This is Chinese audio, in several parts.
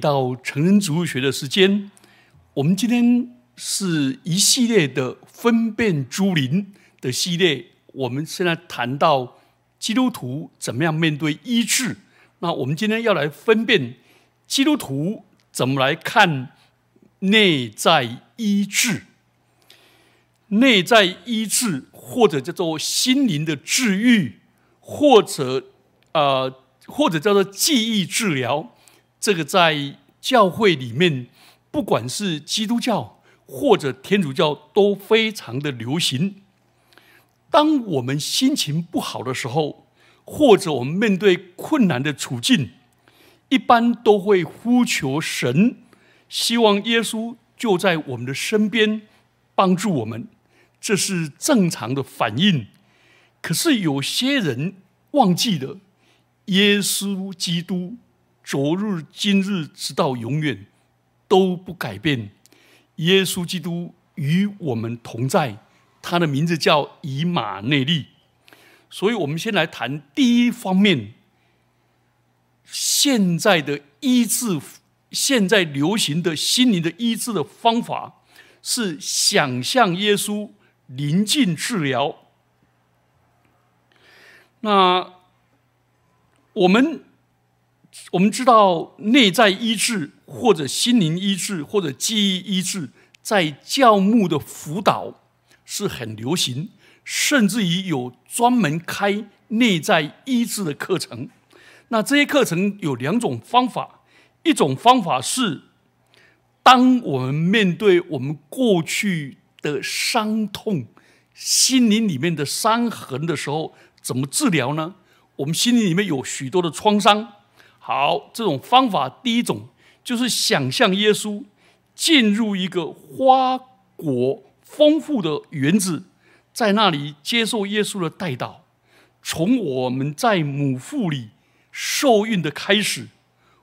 到成人植物学的时间，我们今天是一系列的分辨诸灵的系列。我们现在谈到基督徒怎么样面对医治。那我们今天要来分辨基督徒怎么来看内在医治。内在医治，或者叫做心灵的治愈，或者呃，或者叫做记忆治疗。这个在教会里面，不管是基督教或者天主教，都非常的流行。当我们心情不好的时候，或者我们面对困难的处境，一般都会呼求神，希望耶稣就在我们的身边帮助我们，这是正常的反应。可是有些人忘记了耶稣基督。昨日、今日，直到永远都不改变。耶稣基督与我们同在，他的名字叫以马内利。所以，我们先来谈第一方面：现在的医治，现在流行的心灵的医治的方法是想象耶稣临近治疗。那我们。我们知道内在医治，或者心灵医治，或者记忆医治，在教牧的辅导是很流行，甚至于有专门开内在医治的课程。那这些课程有两种方法，一种方法是，当我们面对我们过去的伤痛、心灵里面的伤痕的时候，怎么治疗呢？我们心灵里面有许多的创伤。好，这种方法第一种就是想象耶稣进入一个花果丰富的园子，在那里接受耶稣的带导。从我们在母腹里受孕的开始，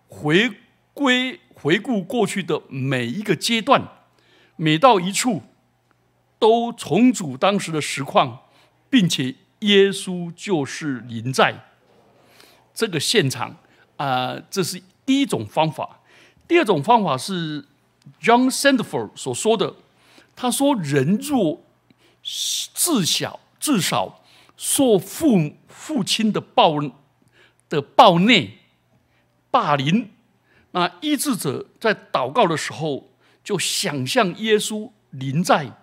回归回顾过去的每一个阶段，每到一处都重组当时的实况，并且耶稣就是临在这个现场。啊，这是第一种方法。第二种方法是 John Sandford 所说的。他说：“人若自小至少受父父亲的暴的暴虐霸凌，那医治者在祷告的时候就想象耶稣临在，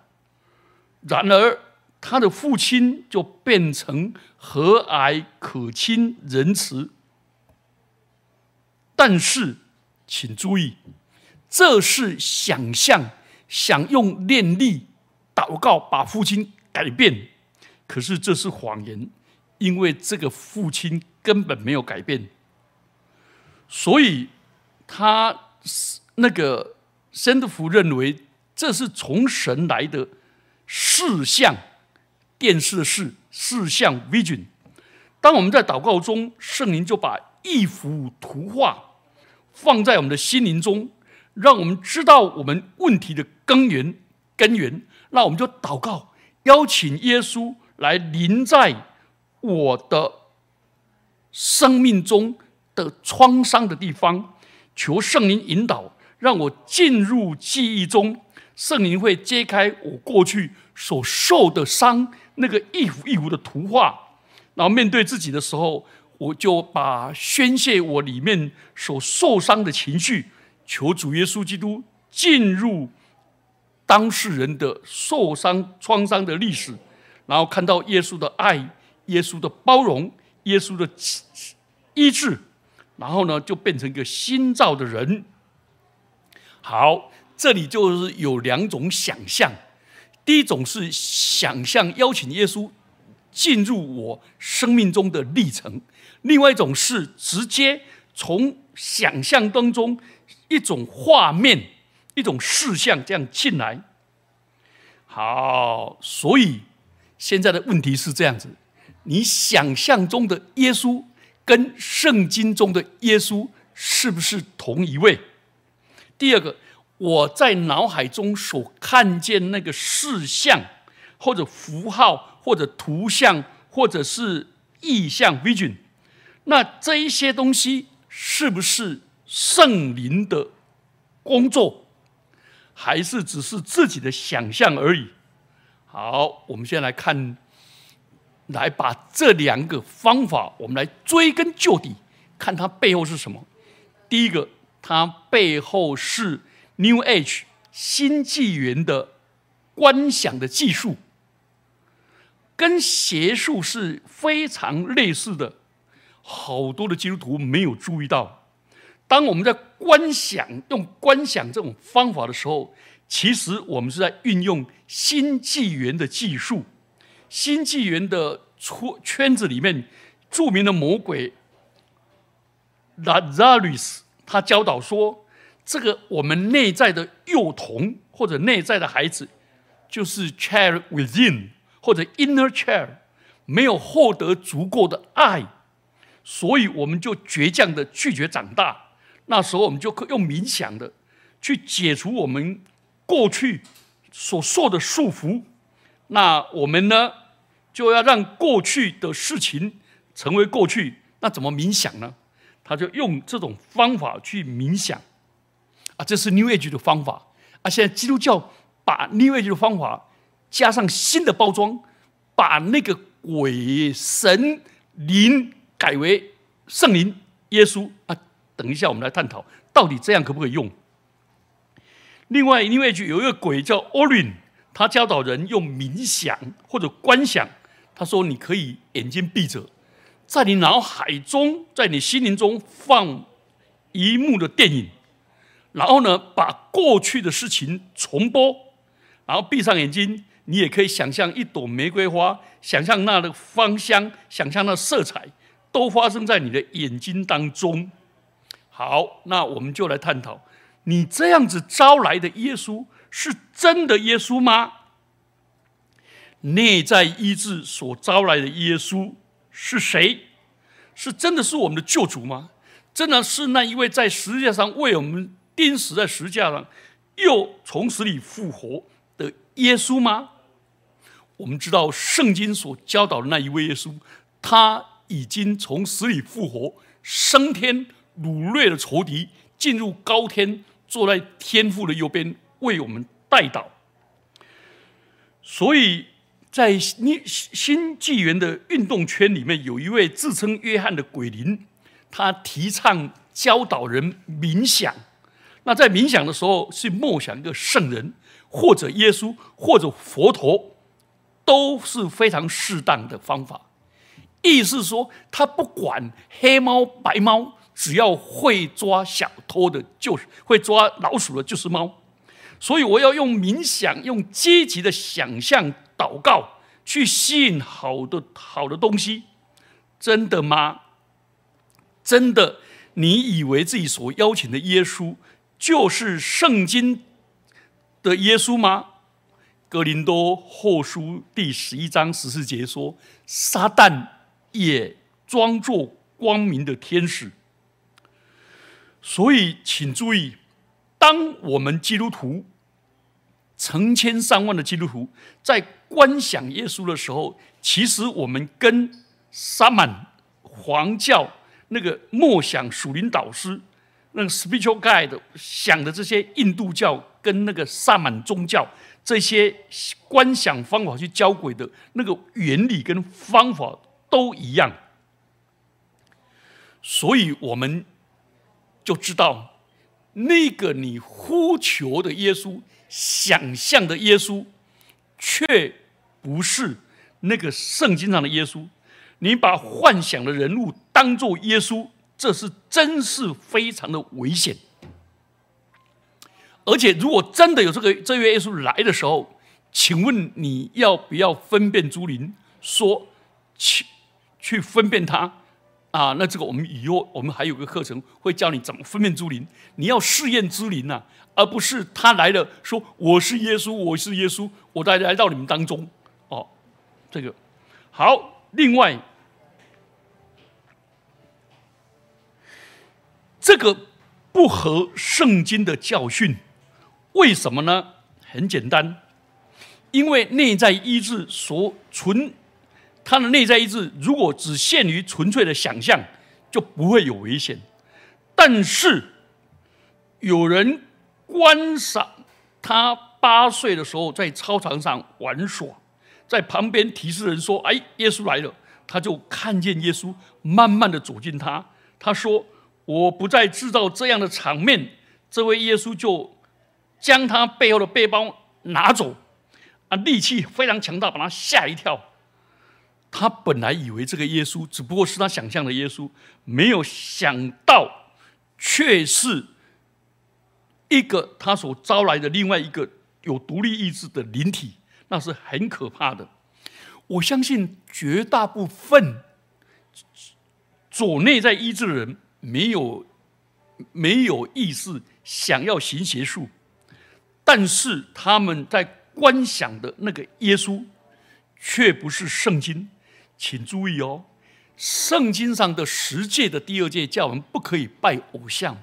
然而他的父亲就变成和蔼可亲、仁慈。”但是，请注意，这是想象，想用念力祷告把父亲改变，可是这是谎言，因为这个父亲根本没有改变，所以他那个森德福认为这是从神来的视像，电视的视视像 vision。当我们在祷告中，圣灵就把一幅图画。放在我们的心灵中，让我们知道我们问题的根源。根源，那我们就祷告，邀请耶稣来临在我的生命中的创伤的地方，求圣灵引导，让我进入记忆中。圣灵会揭开我过去所受的伤，那个一幅一幅的图画，然后面对自己的时候。我就把宣泄我里面所受伤的情绪，求主耶稣基督进入当事人的受伤创伤的历史，然后看到耶稣的爱、耶稣的包容、耶稣的医治，然后呢，就变成一个新造的人。好，这里就是有两种想象，第一种是想象邀请耶稣进入我生命中的历程。另外一种是直接从想象当中一种画面、一种事项这样进来。好，所以现在的问题是这样子：你想象中的耶稣跟圣经中的耶稣是不是同一位？第二个，我在脑海中所看见那个事项，或者符号，或者图像，或者是意象 （vision）。那这一些东西是不是圣灵的工作，还是只是自己的想象而已？好，我们先来看，来把这两个方法，我们来追根究底，看它背后是什么。第一个，它背后是 New Age 新纪元的观想的技术，跟邪术是非常类似的。好多的基督徒没有注意到，当我们在观想用观想这种方法的时候，其实我们是在运用新纪元的技术。新纪元的圈圈子里面，著名的魔鬼 Lazarus，他教导说，这个我们内在的幼童或者内在的孩子，就是 child within 或者 inner child，没有获得足够的爱。所以我们就倔强的拒绝长大。那时候我们就用冥想的去解除我们过去所受的束缚。那我们呢，就要让过去的事情成为过去。那怎么冥想呢？他就用这种方法去冥想。啊，这是 New Age 的方法。啊，现在基督教把 New Age 的方法加上新的包装，把那个鬼神灵。改为圣灵耶稣啊！等一下，我们来探讨到底这样可不可以用。另外，另外一句有一个鬼叫 Orin，他教导人用冥想或者观想。他说：“你可以眼睛闭着，在你脑海中，在你心灵中放一幕的电影，然后呢，把过去的事情重播，然后闭上眼睛，你也可以想象一朵玫瑰花，想象那的芳香，想象那色彩。”都发生在你的眼睛当中。好，那我们就来探讨：你这样子招来的耶稣是真的耶稣吗？内在医治所招来的耶稣是谁？是真的是我们的救主吗？真的是那一位在十字架上为我们钉死在十字架上，又从死里复活的耶稣吗？我们知道圣经所教导的那一位耶稣，他。已经从死里复活，升天，掳掠了仇敌，进入高天，坐在天父的右边，为我们代祷。所以在新新纪元的运动圈里面，有一位自称约翰的鬼灵，他提倡教导人冥想。那在冥想的时候，是默想一个圣人，或者耶稣，或者佛陀，都是非常适当的方法。意思是说，他不管黑猫白猫，只要会抓小偷的，就是会抓老鼠的，就是猫。所以我要用冥想，用积极的想象、祷告，去吸引好的好的东西。真的吗？真的？你以为自己所邀请的耶稣就是圣经的耶稣吗？格林多后书第十一章十四节说：“撒旦。”也装作光明的天使，所以请注意，当我们基督徒成千上万的基督徒在观想耶稣的时候，其实我们跟萨满黄教那个默想属灵导师那个 spiritual guide 想的这些印度教跟那个萨满宗教这些观想方法去交轨的那个原理跟方法。都一样，所以我们就知道，那个你呼求的耶稣、想象的耶稣，却不是那个圣经上的耶稣。你把幻想的人物当做耶稣，这是真是非常的危险。而且，如果真的有这个这位耶稣来的时候，请问你要不要分辨朱林说？去。去分辨它啊，那这个我们以后我们还有个课程会教你怎么分辨诸灵。你要试验之灵呐，而不是他来了说我是耶稣，我是耶稣，我来来到你们当中哦。这个好，另外这个不合圣经的教训，为什么呢？很简单，因为内在医治所存。他的内在意志如果只限于纯粹的想象，就不会有危险。但是有人观赏他八岁的时候在操场上玩耍，在旁边提示人说：“哎，耶稣来了。”他就看见耶稣慢慢的走近他。他说：“我不再制造这样的场面。”这位耶稣就将他背后的背包拿走，啊，力气非常强大，把他吓一跳。他本来以为这个耶稣只不过是他想象的耶稣，没有想到却是一个他所招来的另外一个有独立意志的灵体，那是很可怕的。我相信绝大部分左内在医治的人没有没有意识想要行邪术，但是他们在观想的那个耶稣却不是圣经。请注意哦，圣经上的十诫的第二诫叫我们不可以拜偶像。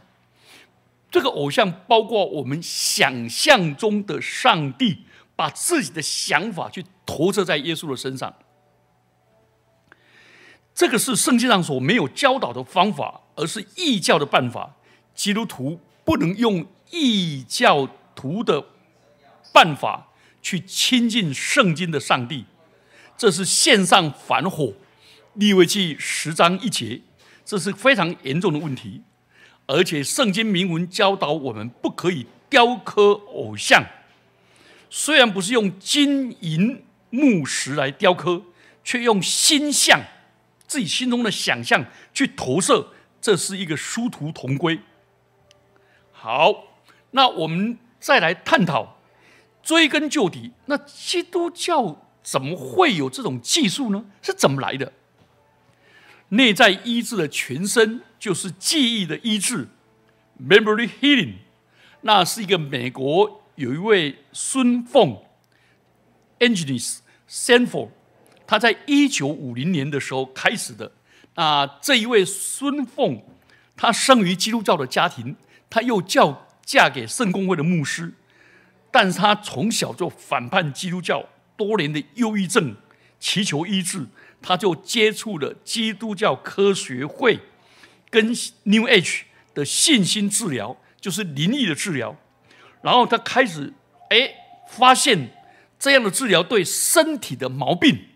这个偶像包括我们想象中的上帝，把自己的想法去投射在耶稣的身上。这个是圣经上所没有教导的方法，而是异教的办法。基督徒不能用异教徒的办法去亲近圣经的上帝。这是线上反火，利未记十章一节，这是非常严重的问题。而且圣经明文教导我们不可以雕刻偶像，虽然不是用金银木石来雕刻，却用心象，自己心中的想象去投射，这是一个殊途同归。好，那我们再来探讨，追根究底，那基督教。怎么会有这种技术呢？是怎么来的？内在医治的全身就是记忆的医治 （memory healing）。那是一个美国有一位孙凤 e n g i n e e r s Sanford），他在一九五零年的时候开始的。那这一位孙凤，她生于基督教的家庭，她又叫嫁给圣公会的牧师，但是她从小就反叛基督教。多年的忧郁症，祈求医治，他就接触了基督教科学会跟 New Age 的信心治疗，就是灵异的治疗。然后他开始哎，发现这样的治疗对身体的毛病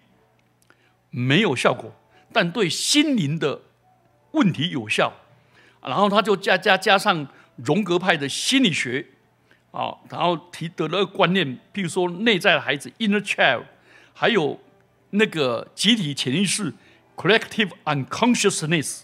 没有效果，但对心灵的问题有效。然后他就加加加上荣格派的心理学。啊，然后提得了个观念，譬如说内在的孩子 （inner child），还有那个集体潜意识 （collective unconsciousness）。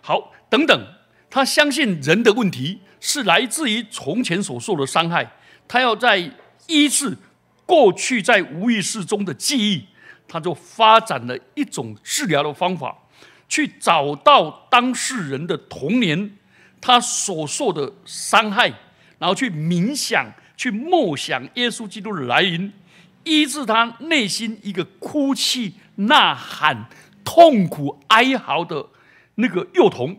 好，等等，他相信人的问题是来自于从前所受的伤害，他要在医治过去在无意识中的记忆，他就发展了一种治疗的方法，去找到当事人的童年他所受的伤害。然后去冥想，去默想耶稣基督的来临，医治他内心一个哭泣、呐喊、痛苦、哀嚎的那个幼童。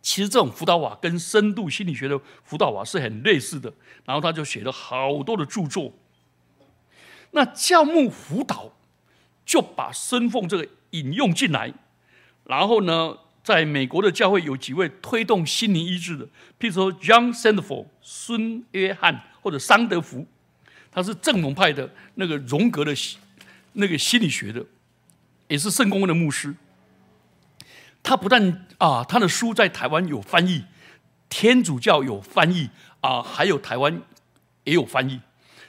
其实这种辅导法跟深度心理学的辅导法是很类似的。然后他就写了好多的著作。那教牧辅导就把孙凤这个引用进来，然后呢？在美国的教会有几位推动心灵医治的，譬如说 John Sandford 孙约翰或者桑德福，他是正统派的那个荣格的那个心理学的，也是圣公会的牧师。他不但啊，他的书在台湾有翻译，天主教有翻译啊，还有台湾也有翻译。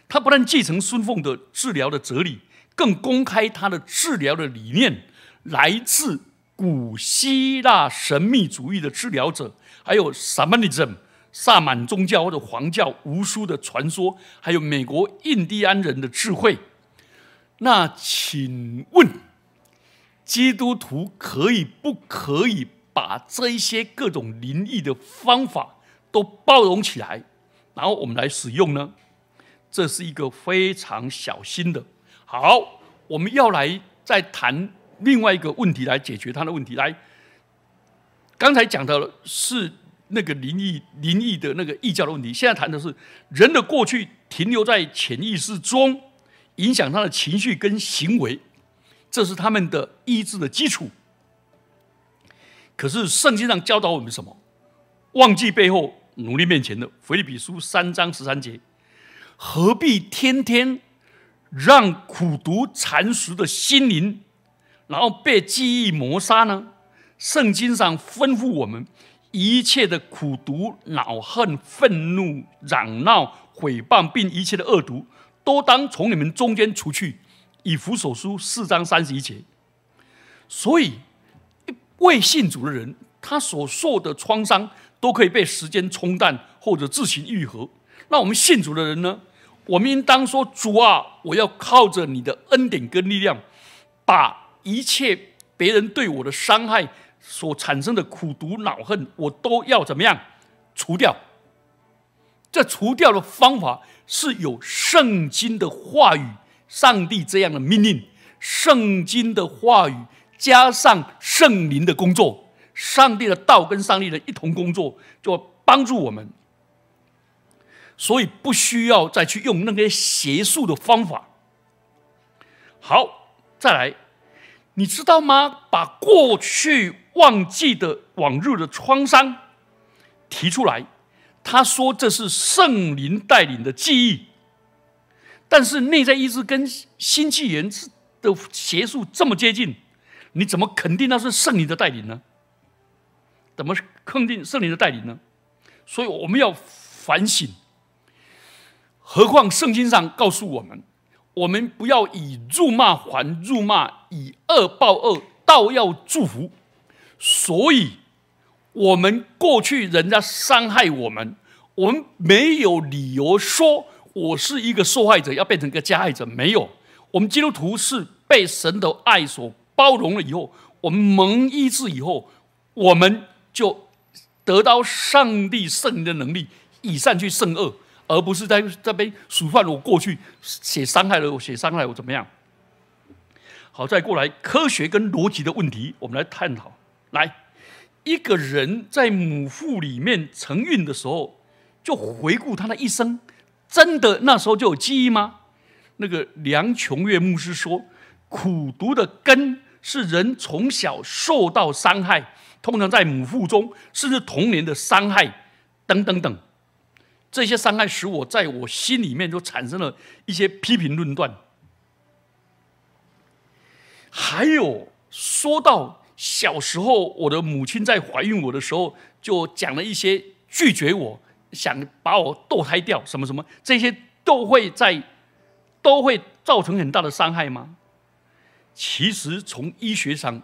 他不但继承孙凤的治疗的哲理，更公开他的治疗的理念来自。古希腊神秘主义的治疗者，还有 Shamanism 萨满宗教或者黄教无数的传说，还有美国印第安人的智慧。那请问，基督徒可以不可以把这一些各种灵异的方法都包容起来，然后我们来使用呢？这是一个非常小心的。好，我们要来再谈。另外一个问题来解决他的问题。来，刚才讲的是那个灵异、灵异的那个异教的问题。现在谈的是人的过去停留在潜意识中，影响他的情绪跟行为，这是他们的意志的基础。可是圣经上教导我们什么？忘记背后，努力面前的。腓立比书三章十三节，何必天天让苦读禅食的心灵，然后被记忆磨杀呢？圣经上吩咐我们，一切的苦毒、恼恨、愤怒、嚷闹、毁谤，并一切的恶毒，都当从你们中间除去。以弗所书四章三十一节。所以，未信主的人，他所受的创伤都可以被时间冲淡或者自行愈合。那我们信主的人呢？我们应当说：“主啊，我要靠着你的恩典跟力量，把一切别人对我的伤害。”所产生的苦毒恼恨，我都要怎么样除掉？这除掉的方法是有圣经的话语，上帝这样的命令，圣经的话语加上圣灵的工作，上帝的道跟上帝的一同工作，就帮助我们。所以不需要再去用那些邪术的方法。好，再来。你知道吗？把过去忘记的往日的创伤提出来，他说这是圣灵带领的记忆。但是内在意志跟新纪元的邪术这么接近，你怎么肯定那是圣灵的带领呢？怎么肯定圣灵的带领呢？所以我们要反省。何况圣经上告诉我们。我们不要以辱骂还辱骂，以恶报恶，倒要祝福。所以，我们过去人家伤害我们，我们没有理由说我是一个受害者，要变成一个加害者。没有，我们基督徒是被神的爱所包容了以后，我们蒙医治以后，我们就得到上帝圣灵的能力，以善去胜恶。而不是在这边数算我过去写伤害了我，写伤害我怎么样？好，再过来科学跟逻辑的问题，我们来探讨。来，一个人在母腹里面承孕的时候，就回顾他的一生，真的那时候就有记忆吗？那个梁琼月牧师说，苦读的根是人从小受到伤害，通常在母腹中，甚至童年的伤害等等等。这些伤害使我在我心里面就产生了一些批评论断。还有说到小时候，我的母亲在怀孕我的时候，就讲了一些拒绝我，想把我堕胎掉，什么什么，这些都会在都会造成很大的伤害吗？其实从医学上，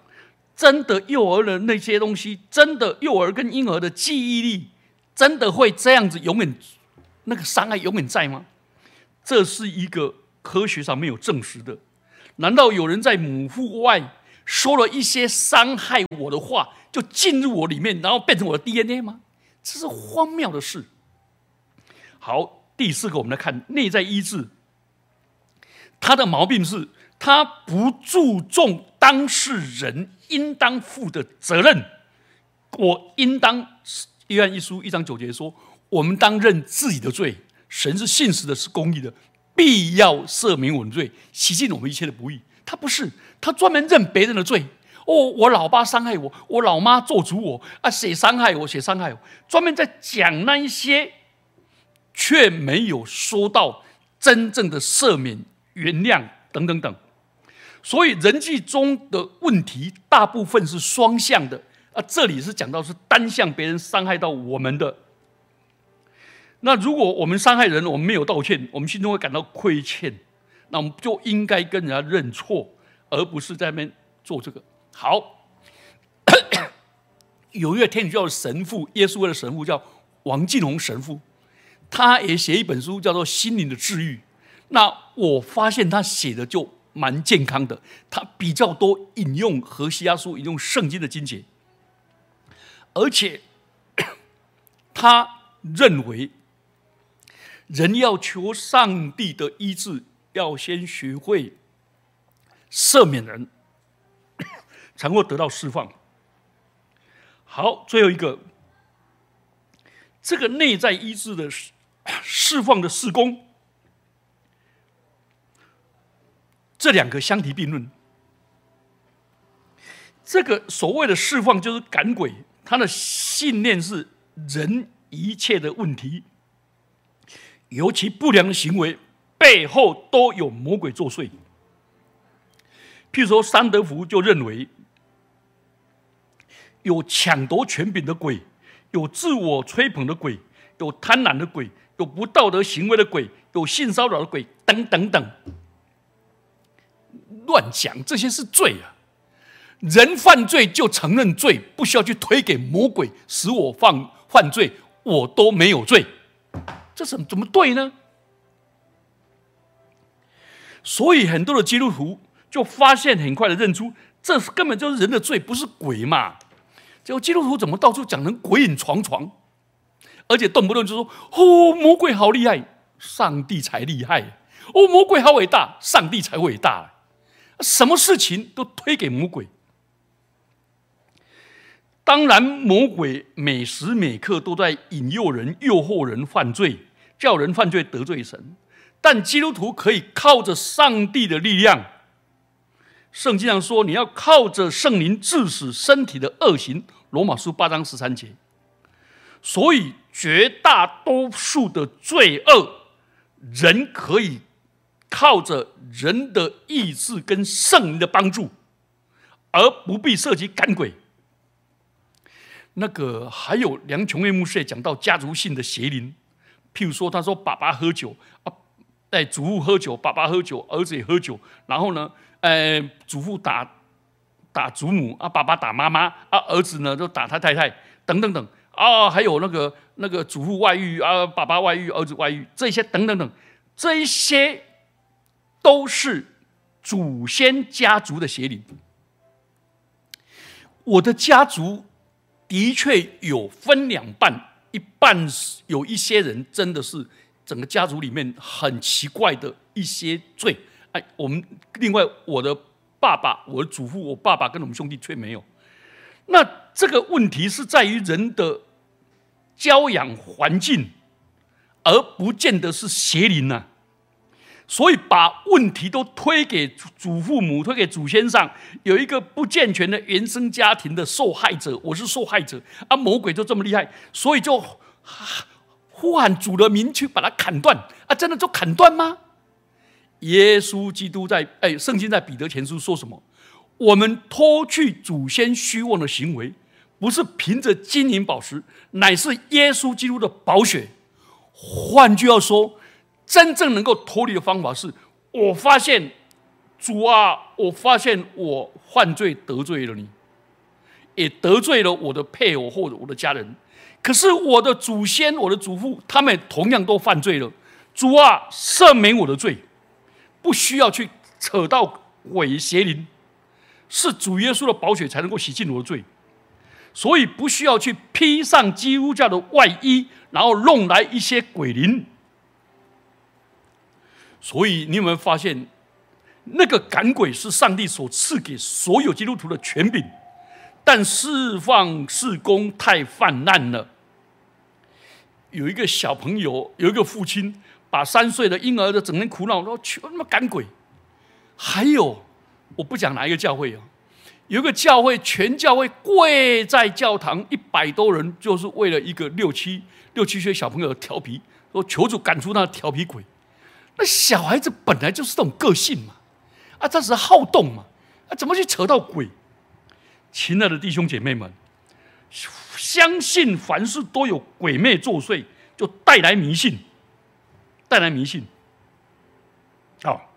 真的幼儿的那些东西，真的幼儿跟婴儿的记忆力。真的会这样子永远那个伤害永远在吗？这是一个科学上没有证实的。难道有人在母腹外说了一些伤害我的话，就进入我里面，然后变成我的 DNA 吗？这是荒谬的事。好，第四个，我们来看内在医治。他的毛病是他不注重当事人应当负的责任。我应当。约翰一书一章九节说：“我们当认自己的罪，神是信实的，是公义的，必要赦免我们罪，洗净我们一切的不义。”他不是，他专门认别人的罪。哦，我老爸伤害我，我老妈做主我啊，谁伤害我，谁伤害我，专门在讲那一些，却没有说到真正的赦免、原谅等等等。所以人际中的问题，大部分是双向的。啊，这里是讲到是单向别人伤害到我们的。那如果我们伤害人，我们没有道歉，我们心中会感到亏欠，那我们就应该跟人家认错，而不是在那边做这个。好，有一个天主教的神父，耶稣会的神父叫王进宏神父，他也写一本书叫做《心灵的治愈》。那我发现他写的就蛮健康的，他比较多引用何西阿书，引用圣经的经节。而且，他认为，人要求上帝的医治，要先学会赦免人，才会得到释放。好，最后一个，这个内在医治的释放的施工，这两个相提并论。这个所谓的释放，就是赶鬼。他的信念是人一切的问题，尤其不良的行为背后都有魔鬼作祟。譬如说，桑德福就认为，有抢夺权柄的鬼，有自我吹捧的鬼，有贪婪的鬼，有不道德行为的鬼，有性骚扰的鬼，等等等。乱讲，这些是罪啊！人犯罪就承认罪，不需要去推给魔鬼，使我犯犯罪，我都没有罪，这怎么怎么对呢？所以很多的基督徒就发现，很快的认出，这根本就是人的罪，不是鬼嘛。结果基督徒怎么到处讲成鬼影幢幢，而且动不动就说：“哦，魔鬼好厉害，上帝才厉害；哦，魔鬼好伟大，上帝才伟大。”什么事情都推给魔鬼。当然，魔鬼每时每刻都在引诱人、诱惑人犯罪，叫人犯罪得罪神。但基督徒可以靠着上帝的力量。圣经上说：“你要靠着圣灵致死身体的恶行。”罗马书八章十三节。所以，绝大多数的罪恶，人可以靠着人的意志跟圣灵的帮助，而不必涉及赶鬼。那个还有梁琼月牧师也讲到家族性的邪灵，譬如说，他说爸爸喝酒啊，哎，祖父喝酒，爸爸喝酒，儿子也喝酒，然后呢，哎，祖父打打祖母啊，爸爸打妈妈啊，儿子呢就打他太太等等等啊，还有那个那个祖父外遇啊，爸爸外遇，儿子外遇，这些等等等，这一些都是祖先家族的邪灵。我的家族。的确有分两半，一半是有一些人真的是整个家族里面很奇怪的一些罪。哎，我们另外我的爸爸、我的祖父、我爸爸跟我们兄弟却没有。那这个问题是在于人的教养环境，而不见得是邪灵呐。所以把问题都推给祖父母，推给祖先上，有一个不健全的原生家庭的受害者，我是受害者啊！魔鬼就这么厉害，所以就呼喊主的名去把它砍断啊！真的就砍断吗？耶稣基督在哎，圣经在彼得前书说什么？我们脱去祖先虚妄的行为，不是凭着金银宝石，乃是耶稣基督的宝血。换句话说。真正能够脱离的方法是，我发现主啊，我发现我犯罪得罪了你，也得罪了我的配偶或者我的家人。可是我的祖先、我的祖父，他们同样都犯罪了。主啊，赦免我的罪，不需要去扯到鬼邪灵，是主耶稣的宝血才能够洗净我的罪，所以不需要去披上基督教的外衣，然后弄来一些鬼灵。所以，你有没有发现，那个赶鬼是上帝所赐给所有基督徒的权柄，但释放事工太泛滥了。有一个小朋友，有一个父亲，把三岁的婴儿的整天哭闹，说求他妈赶鬼。还有，我不讲哪一个教会啊，有一个教会，全教会跪在教堂，一百多人，就是为了一个六七六七岁小朋友调皮，说求主赶出那调皮鬼。那小孩子本来就是这种个性嘛，啊，这是好动嘛，啊，怎么去扯到鬼？亲爱的弟兄姐妹们，相信凡事都有鬼魅作祟，就带来迷信，带来迷信。好，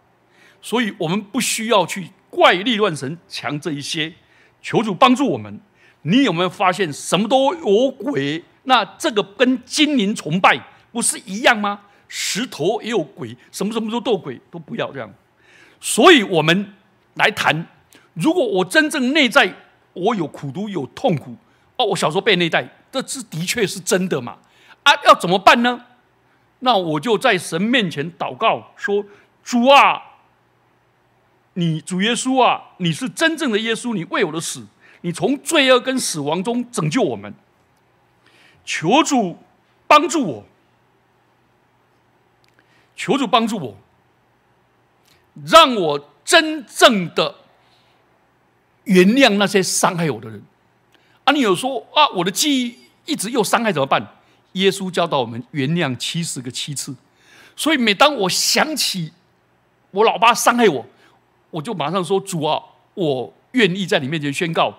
所以我们不需要去怪力乱神强这一些，求主帮助我们。你有没有发现什么都有鬼？那这个跟精灵崇拜不是一样吗？石头也有鬼，什么什么都斗鬼，都不要这样。所以，我们来谈：如果我真正内在我有苦毒、有痛苦，哦，我小时候被内在，这是的确是真的嘛？啊，要怎么办呢？那我就在神面前祷告，说：主啊，你主耶稣啊，你是真正的耶稣，你为我的死，你从罪恶跟死亡中拯救我们，求主帮助我。求主帮助我，让我真正的原谅那些伤害我的人。啊，你有说啊，我的记忆一直又伤害怎么办？耶稣教导我们原谅七十个七次。所以每当我想起我老爸伤害我，我就马上说：“主啊，我愿意在你面前宣告，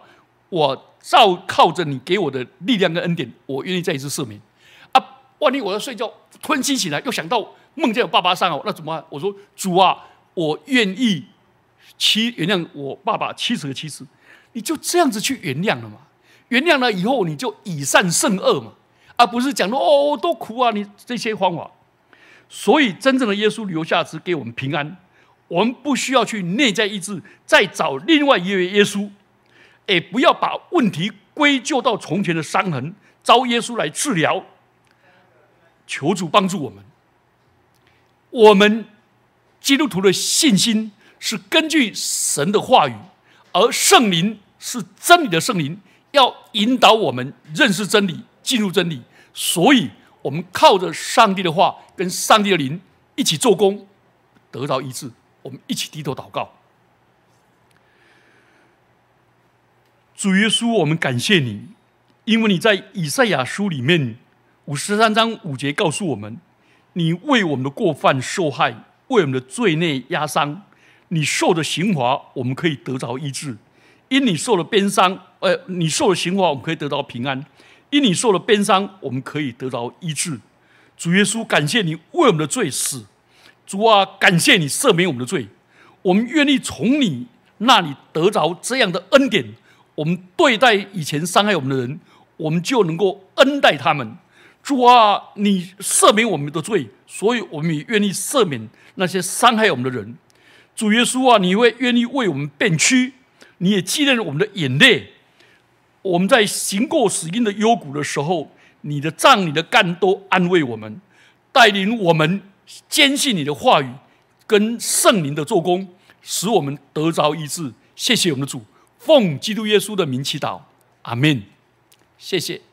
我照靠着你给我的力量跟恩典，我愿意再一次赦免。”啊，万一我要睡觉突然惊醒来，又想到梦见我爸爸伤我，那怎么办？我说：“主啊，我愿意七原谅我爸爸七十个七次。”你就这样子去原谅了嘛？原谅了以后，你就以善胜恶嘛，而不是讲说哦，多苦啊！你这些方法。所以，真正的耶稣留下只给我们平安，我们不需要去内在意志，再找另外一位耶稣。哎，不要把问题归咎到从前的伤痕，招耶稣来治疗。求主帮助我们。我们基督徒的信心是根据神的话语，而圣灵是真理的圣灵，要引导我们认识真理，进入真理。所以。我们靠着上帝的话跟上帝的灵一起做工，得到医治。我们一起低头祷告。主耶稣，我们感谢你，因为你在以赛亚书里面五十三章五节告诉我们：你为我们的过犯受害，为我们的罪孽压伤。你受的刑罚，我们可以得着医治；因你受了鞭伤，呃，你受了刑罚，我们可以得到平安。因你受了鞭伤，我们可以得到医治。主耶稣，感谢你为我们的罪死。主啊，感谢你赦免我们的罪。我们愿意从你那里得着这样的恩典。我们对待以前伤害我们的人，我们就能够恩待他们。主啊，你赦免我们的罪，所以我们也愿意赦免那些伤害我们的人。主耶稣啊，你会愿意为我们变屈，你也纪念我们的眼泪。我们在行过死荫的幽谷的时候，你的杖、你的干都安慰我们，带领我们坚信你的话语跟圣灵的做工，使我们得着医治。谢谢我们的主，奉基督耶稣的名祈祷，阿门。谢谢。